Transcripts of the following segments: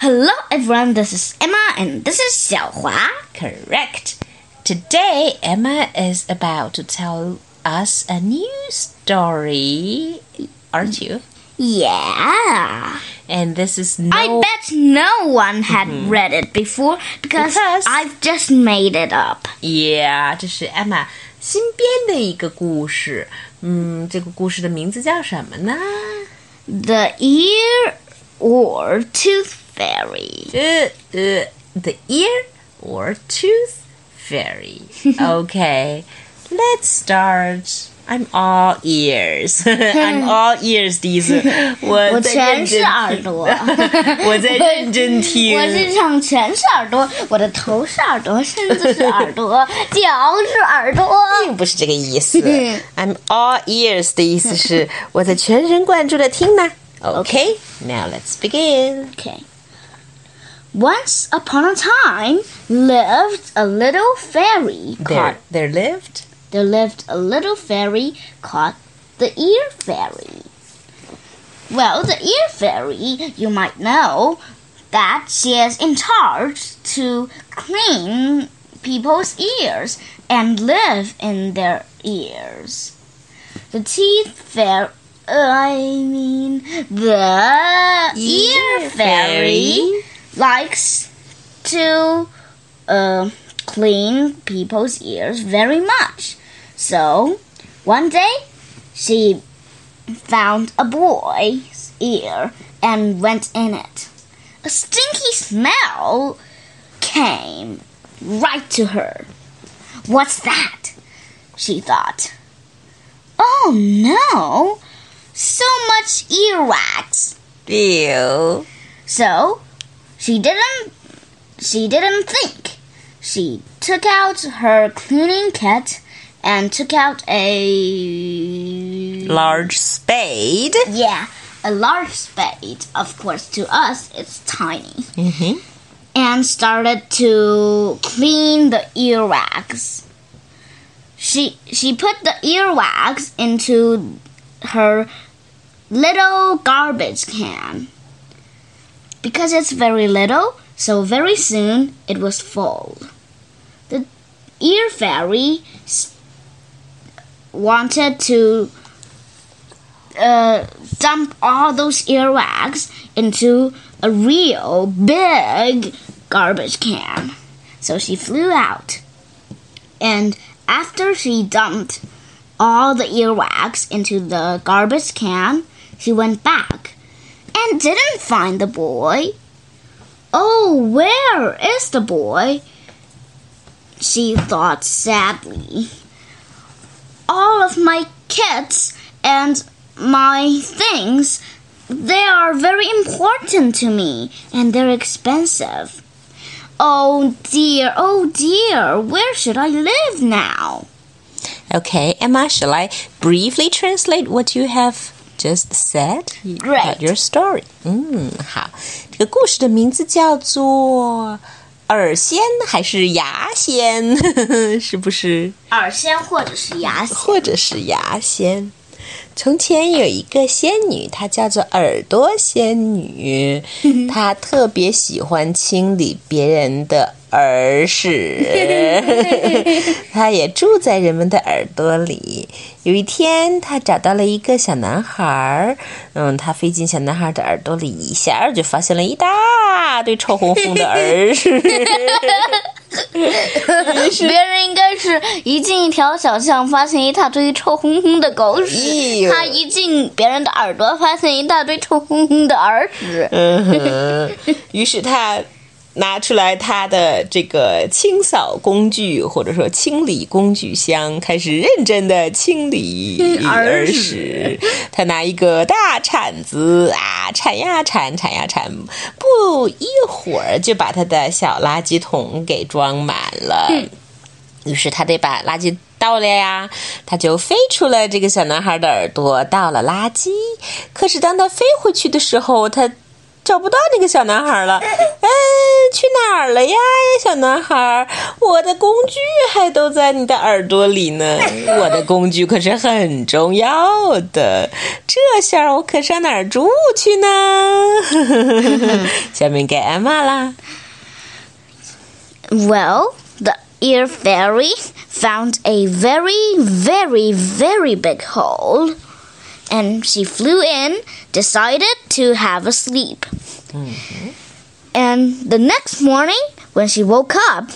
Hello everyone, this is Emma and this is Xiaohua. Correct. Today, Emma is about to tell us a new story, aren't you? Yeah. And this is no. I bet no one had read it before because, Because- I've just made it up. Yeah，这是 Emma 新编的一个故事。嗯，这个故事的名字叫什么呢？ The ear or tooth fairy. 呃呃，The ear or tooth fairy. Okay, let's start. I'm all ears. I'm all ears 的意思。我我在全是认真耳朵。我在认真听。我身上全是耳朵，我的头是耳朵，身子是耳朵，脚是耳朵。并不是这个意思。嗯 I'm all ears 的意思是我在全神贯注的听呢。Okay, now let's begin. Okay. Once upon a time lived a little fairy There, there lived. there lived a little fairy called the ear fairy. Well, the ear fairy, you might know that she is in charge to clean people's ears and live in their ears. The teeth fairy, I mean, the ear fairy likes to uh, clean people's ears very much. So, one day, she found a boy's ear and went in it. A stinky smell came right to her. What's that? She thought. Oh no! So much earwax. Ew. So she didn't she didn't think. She took out her cleaning kit and took out a Large spade. yeah, a large spade. Of course to us it's tiny. Mm-hmm. And started to clean the earwax. She she put the earwax into her little garbage can. Because it's very little, so very soon it was full. The ear fairy wanted to uh, dump all those earwax into a real big garbage can. So she flew out. And after she dumped all the earwax into the garbage can, she went back and didn't find the boy. Oh, where is the boy? She thought sadly. All of my kits and my things, they are very important to me and they're expensive. Oh dear, oh dear, where should I live now? Okay, Emma, shall I briefly translate what you have just said about your story? 嗯，好，这个故事的名字叫做耳仙还是牙仙？是不是？耳仙或者是牙仙。或者是牙仙。从前有一个仙女，她叫做耳朵仙女，她特别喜欢清理别人的耳屎，他也住在人们的耳朵里。有一天，他找到了一个小男孩儿，嗯，他飞进小男孩的耳朵里，一下就发现了一大堆臭烘烘的耳屎。别人应该是一进一条小巷，发现一大堆臭烘烘的狗哎屎；他一进别人的耳朵，发现一大堆臭烘烘的耳屎。嗯哼，于是他拿出来他的这个清扫工具或者说清理工具箱，开始认真的清理耳屎。他拿一个大铲子啊，铲呀铲，铲呀铲，不一会儿就把他的小垃圾桶给装满了。于是他得把垃圾倒了呀，他就飞出了这个小男孩的耳朵，倒了垃圾。可是当他飞回去的时候，他找不到那个小男孩了，哎， 去哪儿了呀，小男孩？我的工具还都在你的耳朵里呢。我的工具可是很重要的，这下我可上哪儿住去呢？下面该艾玛啦。 Well, the ear fairy found a very, very, very big hole. And she flew in, decided to have a sleep. Mm-hmm. And the next morning, when she woke up,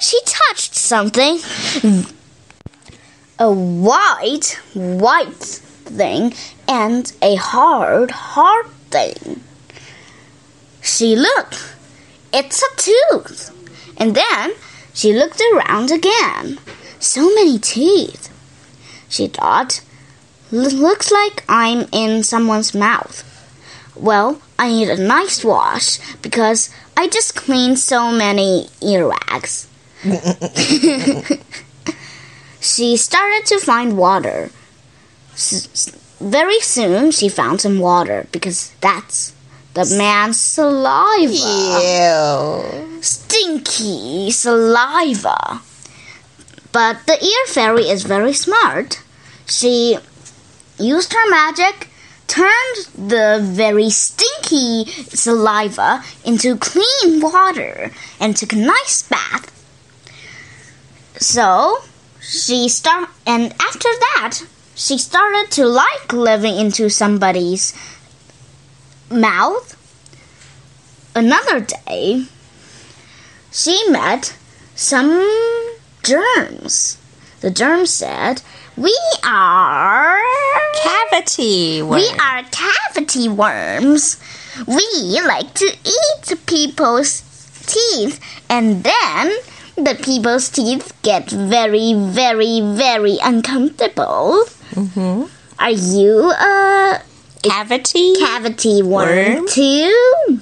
she touched something. A white, white thing and a hard, hard thing. She looked. It's a tooth. And then she looked around again. So many teeth. She thought, looks like I'm in someone's mouth. Well, I need a nice wash because I just cleaned so many earwax. she started to find water. S- s- very soon she found some water because that's the man's saliva Ew. stinky saliva. But the ear fairy is very smart. She used her magic, turned the very stinky saliva into clean water, and took a nice bath. So she start and after that she started to like living into somebody's mouth. Another day, she met some germs. The germs said, We are. Cavity worm. We are cavity worms. We like to eat people's teeth, and then the people's teeth get very, very, very uncomfortable. Mhm. Are you a Cavity. cavity worm, Worm? too?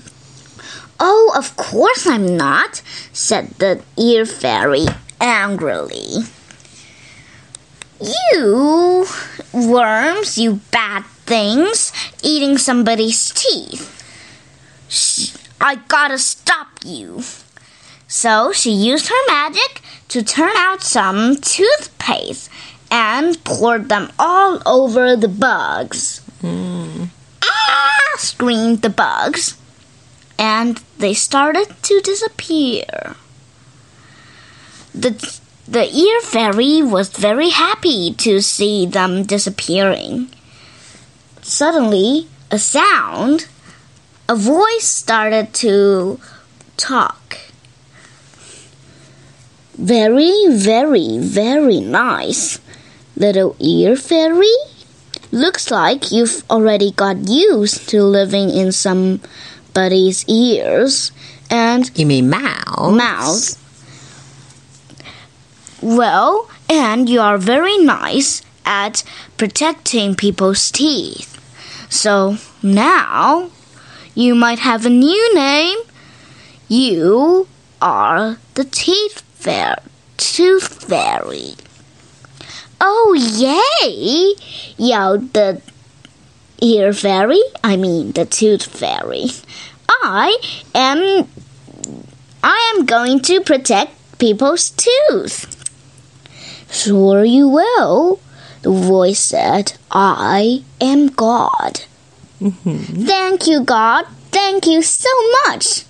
Oh, of course I'm not, said the ear fairy angrily. You worms, you bad things, eating somebody's teeth. I gotta stop you. So she used her magic to turn out some toothpaste and poured them all over the bugs. Ah! screamed the bugs, and they started to disappear. The, the ear fairy was very happy to see them disappearing. Suddenly, a sound, a voice started to talk. Very, very, very nice. Little ear fairy? Looks like you've already got used to living in somebody's ears and You mean mouth? mouth. Well, and you are very nice at protecting people's teeth. So now you might have a new name. You are the teeth fair tooth fairy. Oh yay! yelled the ear fairy. I mean the tooth fairy. I am I am going to protect people's tooth. Sure you will, the voice said. I am God. Mm-hmm. Thank you, God. Thank you so much,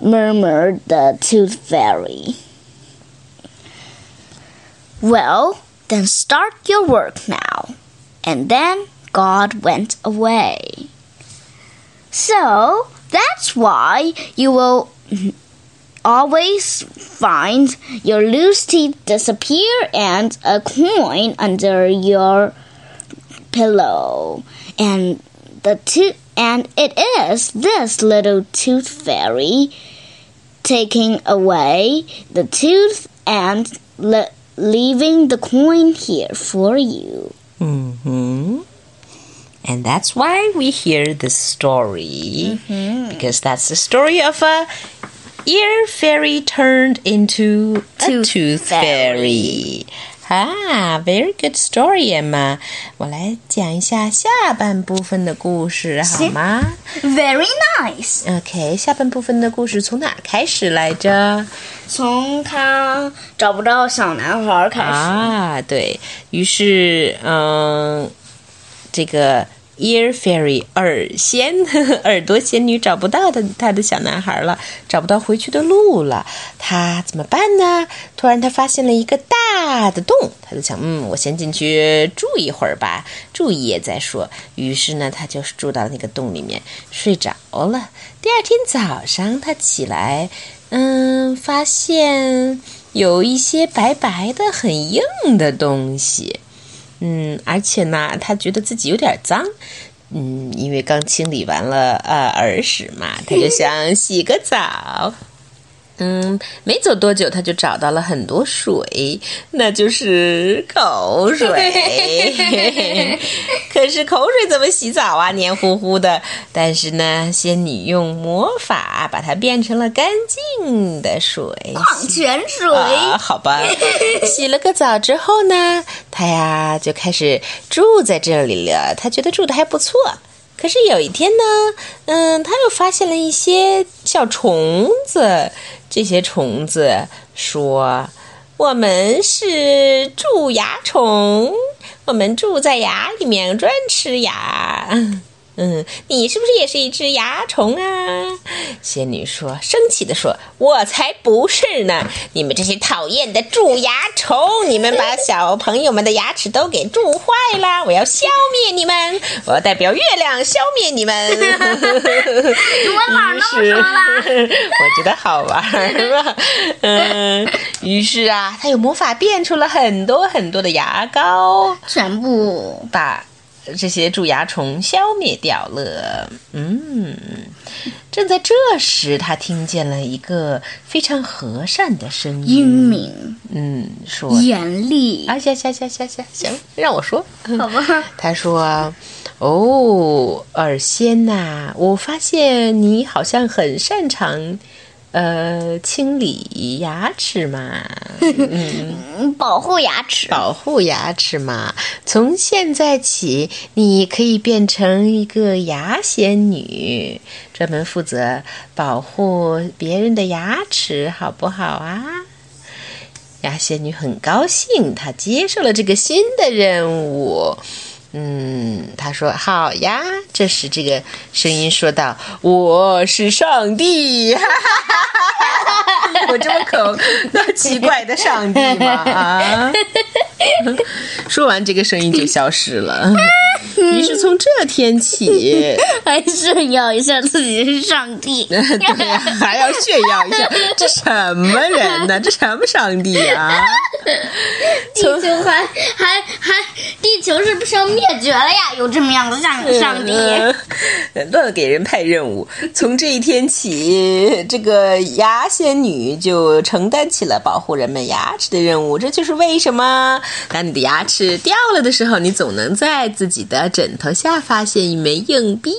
murmured the tooth fairy. Well, then start your work now. And then God went away. So that's why you will always find your loose teeth disappear and a coin under your pillow. And the tooth and it is this little tooth fairy taking away the tooth and le- leaving the coin here for you. hmm And that's why we hear this story. Because that's the story of a ear fairy turned into a Tooth tooth fairy. fairy. 啊，very good story, Emma。我来讲一下下半部分的故事好吗？Very nice. OK，下半部分的故事从哪开始来着？从他找不到小男孩开始。啊，对于是，嗯，这个。 Ear Fairy 耳仙，耳朵仙女找不到的她的小男孩了，找不到回去的路了，他怎么办呢？突然他发现了一个大的洞，他就想，嗯，我先进去住一会儿吧，住一夜再说。于是呢，他就是住到那个洞里面睡着了。第二天早上，他起来，嗯，发现有一些白白的、很硬的东西。嗯，而且呢，他觉得自己有点脏，嗯，因为刚清理完了呃耳屎嘛，他就想洗个澡。嗯，没走多久，他就找到了很多水，那就是口水。可是口水怎么洗澡啊？黏糊糊的。但是呢，仙女用魔法把它变成了干净的水，矿泉水。好吧，洗了个澡之后呢，他呀就开始住在这里了。他觉得住的还不错。可是有一天呢，嗯，他又发现了一些小虫子。这些虫子说：“我们是蛀牙虫，我们住在牙里面，专吃牙。”嗯，你是不是也是一只蚜虫啊？仙女说，生气的说：“我才不是呢！你们这些讨厌的蛀牙虫，你们把小朋友们的牙齿都给蛀坏了！我要消灭你们！我要代表月亮消灭你们！”我哪那么说了？我觉得好玩是吧？嗯，于是啊，他用魔法变出了很多很多的牙膏，全部把。这些蛀牙虫消灭掉了。嗯，正在这时，他听见了一个非常和善的声音，英明。嗯，说严厉。啊，行行行行行行，让我说。好吧。他说：“哦，尔仙呐，我发现你好像很擅长。”呃，清理牙齿嘛，嗯，保护牙齿，保护牙齿嘛。从现在起，你可以变成一个牙仙女，专门负责保护别人的牙齿，好不好啊？牙仙女很高兴，她接受了这个新的任务。嗯，他说：“好呀。”这时，这个声音说道：“我是上帝。”哈哈哈我这么可那奇怪的上帝吗？啊！说完，这个声音就消失了。于是从这天起，还炫耀一下自己是上帝。对呀，还要炫耀一下，这什么人呢？这什么上帝啊？地球还还还，地球是不是要灭绝了呀？有这么样的上上帝？乱给人派任务。从这一天起，这个牙仙女就承担起了保护人们牙齿的任务。这就是为什么，当你的牙齿掉了的时候，你总能在自己的枕头下发现一枚硬币。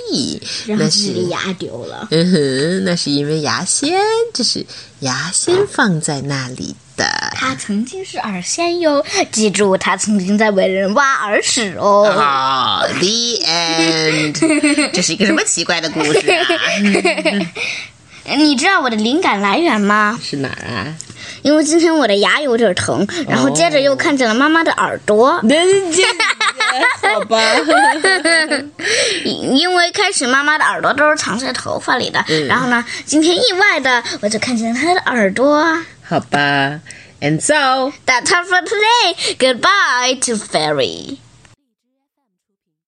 那是牙丢了。嗯哼，那是因为牙仙，这是牙仙放在那里的。他曾经是耳仙哟，记住，他曾经在为人挖耳屎哦。end。这是一个什么奇怪的故事啊？你知道我的灵感来源吗？是哪儿啊？因为今天我的牙有点疼，然后接着又看见了妈妈的耳朵。好吧。因为开始妈妈的耳朵都是藏在头发里的，然后呢，今天意外的我就看见她的耳朵。好吧。And so that's all for today. Goodbye to Fairy.